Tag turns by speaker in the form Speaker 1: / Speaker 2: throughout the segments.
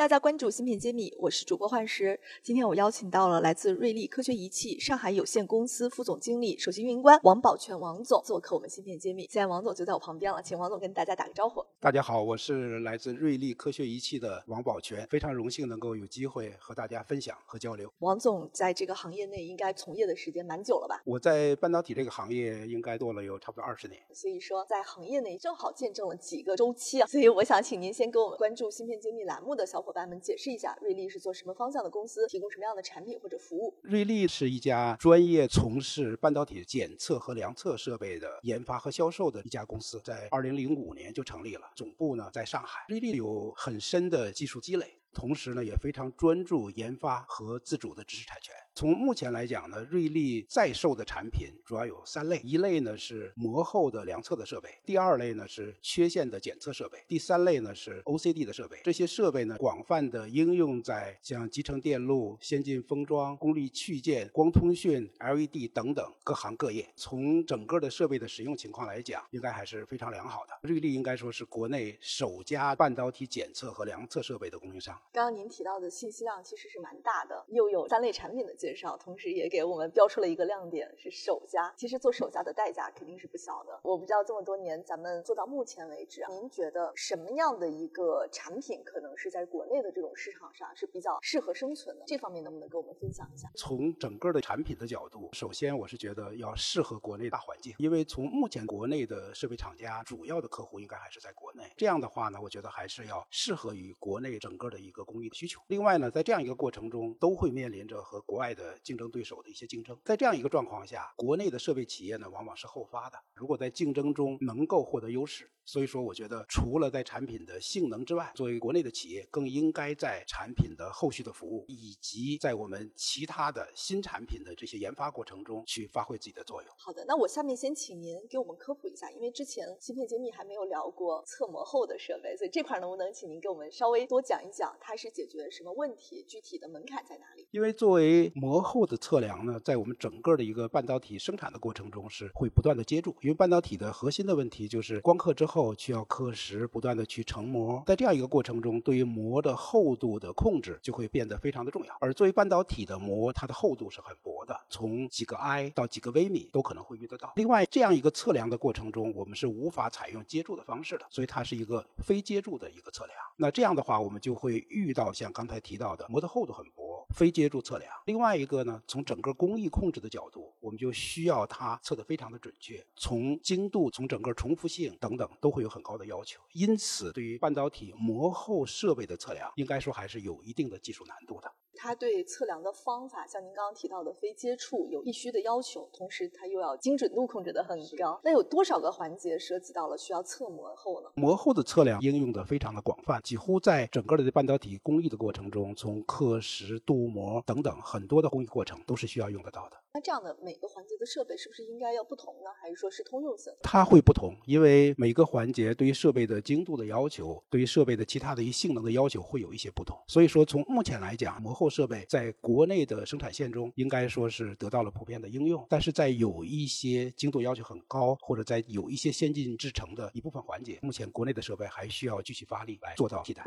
Speaker 1: 大家关注芯片揭秘，我是主播幻石。今天我邀请到了来自瑞丽科学仪器上海有限公司副总经理、首席运营官王宝全王总做客我们芯片揭秘。现在王总就在我旁边了，请王总跟大家打个招呼。
Speaker 2: 大家好，我是来自瑞丽科学仪器的王宝全，非常荣幸能够有机会和大家分享和交流。
Speaker 1: 王总在这个行业内应该从业的时间蛮久了吧？
Speaker 2: 我在半导体这个行业应该做了有差不多二十年，
Speaker 1: 所以说在行业内正好见证了几个周期啊。所以我想请您先给我们关注芯片揭秘栏目的小伙伙伴们解释一下，瑞丽是做什么方向的公司，提供什么样的产品或者服务？
Speaker 2: 瑞丽是一家专业从事半导体检测和量测设备的研发和销售的一家公司，在二零零五年就成立了，总部呢在上海。瑞丽有很深的技术积累，同时呢也非常专注研发和自主的知识产权。从目前来讲呢，瑞丽在售的产品主要有三类，一类呢是膜后的量测的设备，第二类呢是缺陷的检测设备，第三类呢是 OCD 的设备。这些设备呢广泛的应用在像集成电路、先进封装、功率器件、光通讯、LED 等等各行各业。从整个的设备的使用情况来讲，应该还是非常良好的。瑞丽应该说是国内首家半导体检测和量测设备的供应商。
Speaker 1: 刚刚您提到的信息量其实是蛮大的，又有三类产品的介绍，同时也给我们标出了一个亮点，是首家。其实做首家的代价肯定是不小的。我不知道这么多年咱们做到目前为止，您觉得什么样的一个产品可能是在国内的这种市场上是比较适合生存的？这方面能不能跟我们分享一下？
Speaker 2: 从整个的产品的角度，首先我是觉得要适合国内大环境，因为从目前国内的设备厂家主要的客户应该还是在国内。这样的话呢，我觉得还是要适合于国内整个的一个工艺的需求。另外呢，在这样一个过程中，都会面临着和国外的竞争对手的一些竞争。在这样一个状况下，国内的设备企业呢，往往是后发的。如果在竞争中能够获得优势，所以说我觉得除了在产品的性能之外，作为国内的企业，更应该在产品的后续的服务，以及在我们其他的新产品的这些研发过程中去发挥自己的作用。
Speaker 1: 好的，那我下面先请您给我们科普一下，因为之前芯片揭秘还没有聊过测膜后的设备，所以这块能不能请您给我们稍微多讲一讲，它是解决什么问题，具体的门槛在哪里？
Speaker 2: 因为作为膜后的测量呢，在我们整个的一个半导体生产的过程中是会不断的接触，因因为半导体的核心的问题就是光刻之后需要刻蚀，不断的去成膜，在这样一个过程中，对于膜的厚度的控制就会变得非常的重要。而作为半导体的膜，它的厚度是很薄的，从几个 i 到几个微米都可能会遇得到。另外，这样一个测量的过程中，我们是无法采用接触的方式的，所以它是一个非接触的一个测量。那这样的话，我们就会遇到像刚才提到的膜的厚度很薄，非接触测量。另外一个呢，从整个工艺控制的角度，我们就需要它测得非常的准确，从精度、从整个重复性等等都会有很高的要求。因此，对于半导体膜后设备的测量，应该说还是有一定的技术难度的。
Speaker 1: 它对测量的方法，像您刚刚提到的非接触有必须的要求，同时它又要精准度控制的很高。那有多少个环节涉及到了需要测膜后呢？
Speaker 2: 膜后的测量应用的非常的广泛，几乎在整个的半导体工艺的过程中，从刻蚀、镀膜等等很多的工艺过程都是需要用得到的。
Speaker 1: 那这样的每个环节的设备是不是应该要不同呢？还是说是通用性？
Speaker 2: 它会不同，因为每个环节对于设备的精度的要求，对于设备的其他的一性能的要求会有一些不同。所以说，从目前来讲，膜后设备在国内的生产线中应该说是得到了普遍的应用，但是在有一些精度要求很高，或者在有一些先进制程的一部分环节，目前国内的设备还需要继续发力来做到替代。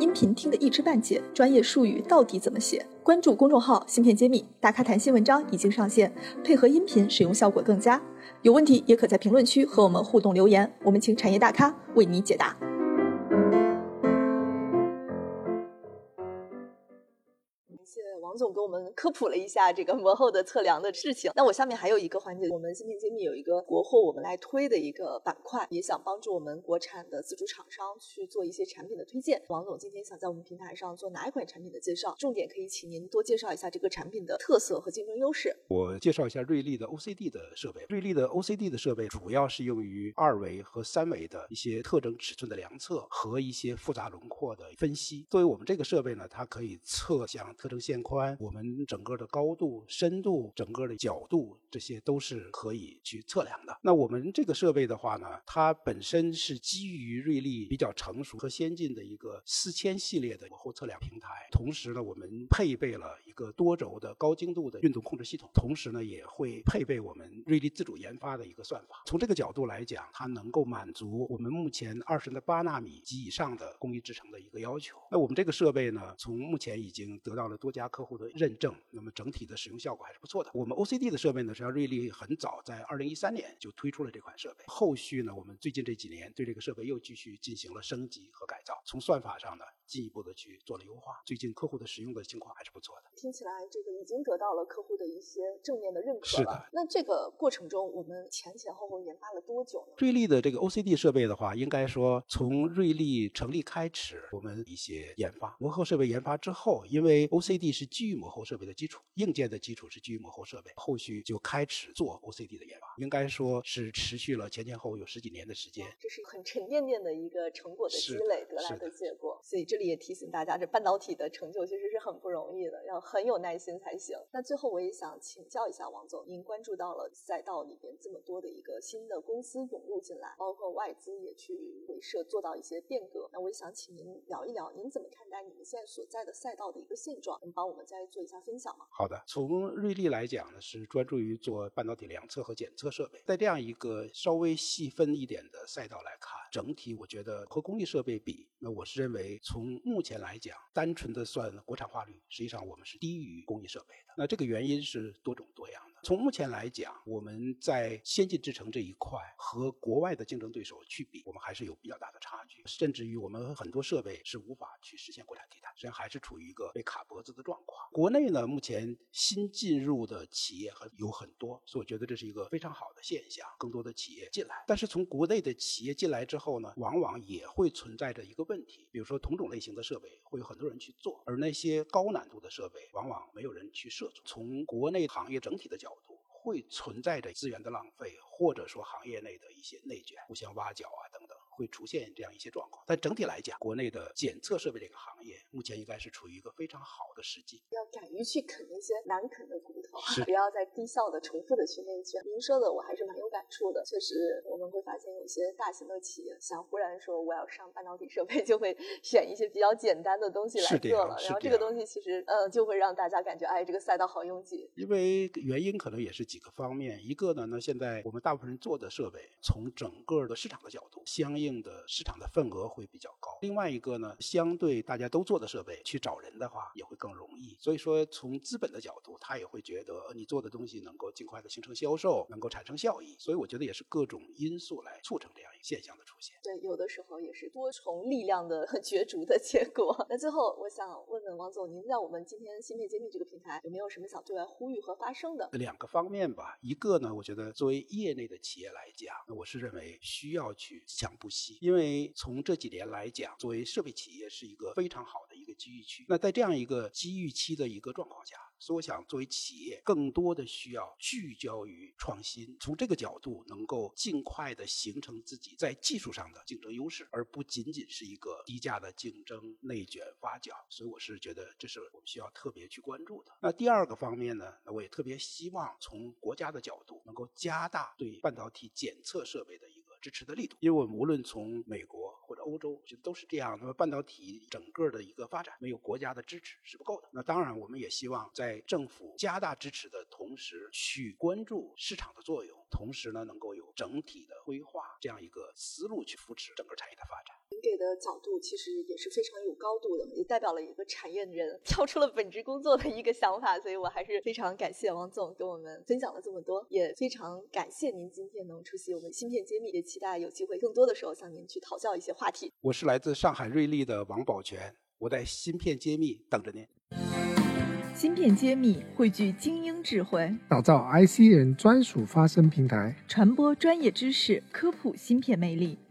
Speaker 1: 音频听得一知半解，专业术语到底怎么写？关注公众号“芯片揭秘”，大咖谈新文章已上线，配合音频使用效果更佳。有问题也可在评论区和我们互动留言，我们请产业大咖为你解答。总给我们科普了一下这个膜后的测量的事情。那我下面还有一个环节，我们芯片揭秘有一个国货我们来推的一个板块，也想帮助我们国产的自主厂商去做一些产品的推荐。王总今天想在我们平台上做哪一款产品的介绍？重点可以请您多介绍一下这个产品的特色和竞争优势。
Speaker 2: 我介绍一下瑞丽的 OCD 的设备。瑞丽的 OCD 的设备主要是用于二维和三维的一些特征尺寸的量测和一些复杂轮廓的分析。作为我们这个设备呢，它可以测像特征线宽。我们整个的高度、深度、整个的角度，这些都是可以去测量的。那我们这个设备的话呢，它本身是基于瑞丽比较成熟和先进的一个四千系列的火候测量平台，同时呢，我们配备了个多轴的高精度的运动控制系统，同时呢，也会配备我们瑞丽自主研发的一个算法。从这个角度来讲，它能够满足我们目前二十的八纳米及以上的工艺制成的一个要求。那我们这个设备呢，从目前已经得到了多家客户的认证，那么整体的使用效果还是不错的。我们 OCD 的设备呢，实际上瑞丽很早在二零一三年就推出了这款设备，后续呢，我们最近这几年对这个设备又继续进行了升级和改造，从算法上呢进一步的去做了优化。最近客户的使用的情况还是不错的。
Speaker 1: 听起来这个已经得到了客户的一些正面的认可
Speaker 2: 是的。
Speaker 1: 那这个过程中，我们前前后后研发了多久呢？
Speaker 2: 瑞丽的这个 OCD 设备的话，应该说从瑞丽成立开始，我们一些研发模后设备研发之后，因为 OCD 是基于模后设备的基础，硬件的基础是基于模后设备，后续就开始做 OCD 的研发，应该说是持续了前前后后有十几年的时间。
Speaker 1: 这是很沉甸甸的一个成果的积累得来
Speaker 2: 的
Speaker 1: 结果，所以这里也提醒大家，这半导体的成就其实是很不容易的，要很很有耐心才行。那最后我也想请教一下王总，您关注到了赛道里边这么多的一个新的公司涌入进来，包括外资也去回社做到一些变革，那我也想请您聊一聊，您怎么看待你们现在所在的赛道的一个现状？能帮我们再做一下分享吗？
Speaker 2: 好的，从瑞丽来讲呢，是专注于做半导体量测和检测设备。在这样一个稍微细分一点的赛道来看，整体我觉得和工艺设备比，那我是认为从目前来讲，单纯的算国产化率，实际上我们是低于工业设备的。那这个原因是多种多。从目前来讲，我们在先进制程这一块和国外的竞争对手去比，我们还是有比较大的差距，甚至于我们很多设备是无法去实现国产替代，实际上还是处于一个被卡脖子的状况。国内呢，目前新进入的企业很有很多，所以我觉得这是一个非常好的现象，更多的企业进来。但是从国内的企业进来之后呢，往往也会存在着一个问题，比如说同种类型的设备会有很多人去做，而那些高难度的设备往往没有人去涉足。从国内行业整体的角度，会存在着资源的浪费，或者说行业内的一些内卷、互相挖角啊等等。会出现这样一些状况，但整体来讲，国内的检测设备这个行业目前应该是处于一个非常好的时机。
Speaker 1: 要敢于去啃那些难啃的骨头，
Speaker 2: 是
Speaker 1: 不要再低效的、重复的去内卷。您说的我还是蛮有感触的。确实，我们会发现有些大型的企业想忽然说我要上半导体设备，就会选一些比较简单的东西来做了。然后这个东西其实，呃，就会让大家感觉，哎，这个赛道好拥挤。
Speaker 2: 因为原因可能也是几个方面，一个呢，那现在我们大部分人做的设备，从整个的市场的角度，相应的市场的份额会比较高。另外一个呢，相对大家都做的设备，去找人的话也会更容易。所以说，从资本的角度，他也会觉得呃你做的东西能够尽快的形成销售，能够产生效益。所以我觉得也是各种因素来促成这样一个现象的出现。
Speaker 1: 对，有的时候也是多重力量的 角逐的结果。那最后，我想问问王总，您在我们今天芯片揭秘这个平台，有没有什么想对外呼吁和发声的？
Speaker 2: 两个方面吧，一个呢，我觉得作为业内的企业来讲，我是认为需要去自强不息，因为从这几年来讲，作为设备企业是一个非常好的机遇区。那在这样一个机遇期的一个状况下，所以我想作为企业，更多的需要聚焦于创新，从这个角度能够尽快的形成自己在技术上的竞争优势，而不仅仅是一个低价的竞争、内卷发酵。所以我是觉得这是我们需要特别去关注的。那第二个方面呢，那我也特别希望从国家的角度能够加大对半导体检测设备的一个支持的力度，因为我们无论从美国欧洲，就都是这样。那么半导体整个的一个发展，没有国家的支持是不够的。那当然，我们也希望在政府加大支持的同时，去关注市场的作用，同时呢，能够有整体的规划这样一个思路去扶持整个产业的发展。
Speaker 1: 您给的角度其实也是非常有高度的，也代表了一个产业人跳出了本职工作的一个想法，所以我还是非常感谢王总跟我们分享了这么多，也非常感谢您今天能出席我们芯片揭秘，也期待有机会更多的时候向您去讨教一些话题。
Speaker 2: 我是来自上海瑞丽的王宝全，我在芯片揭秘等着您。
Speaker 3: 芯片揭秘汇聚精英智慧，
Speaker 4: 打造 IC 人专属发声平台，
Speaker 3: 传播专业知识，科普芯片魅力。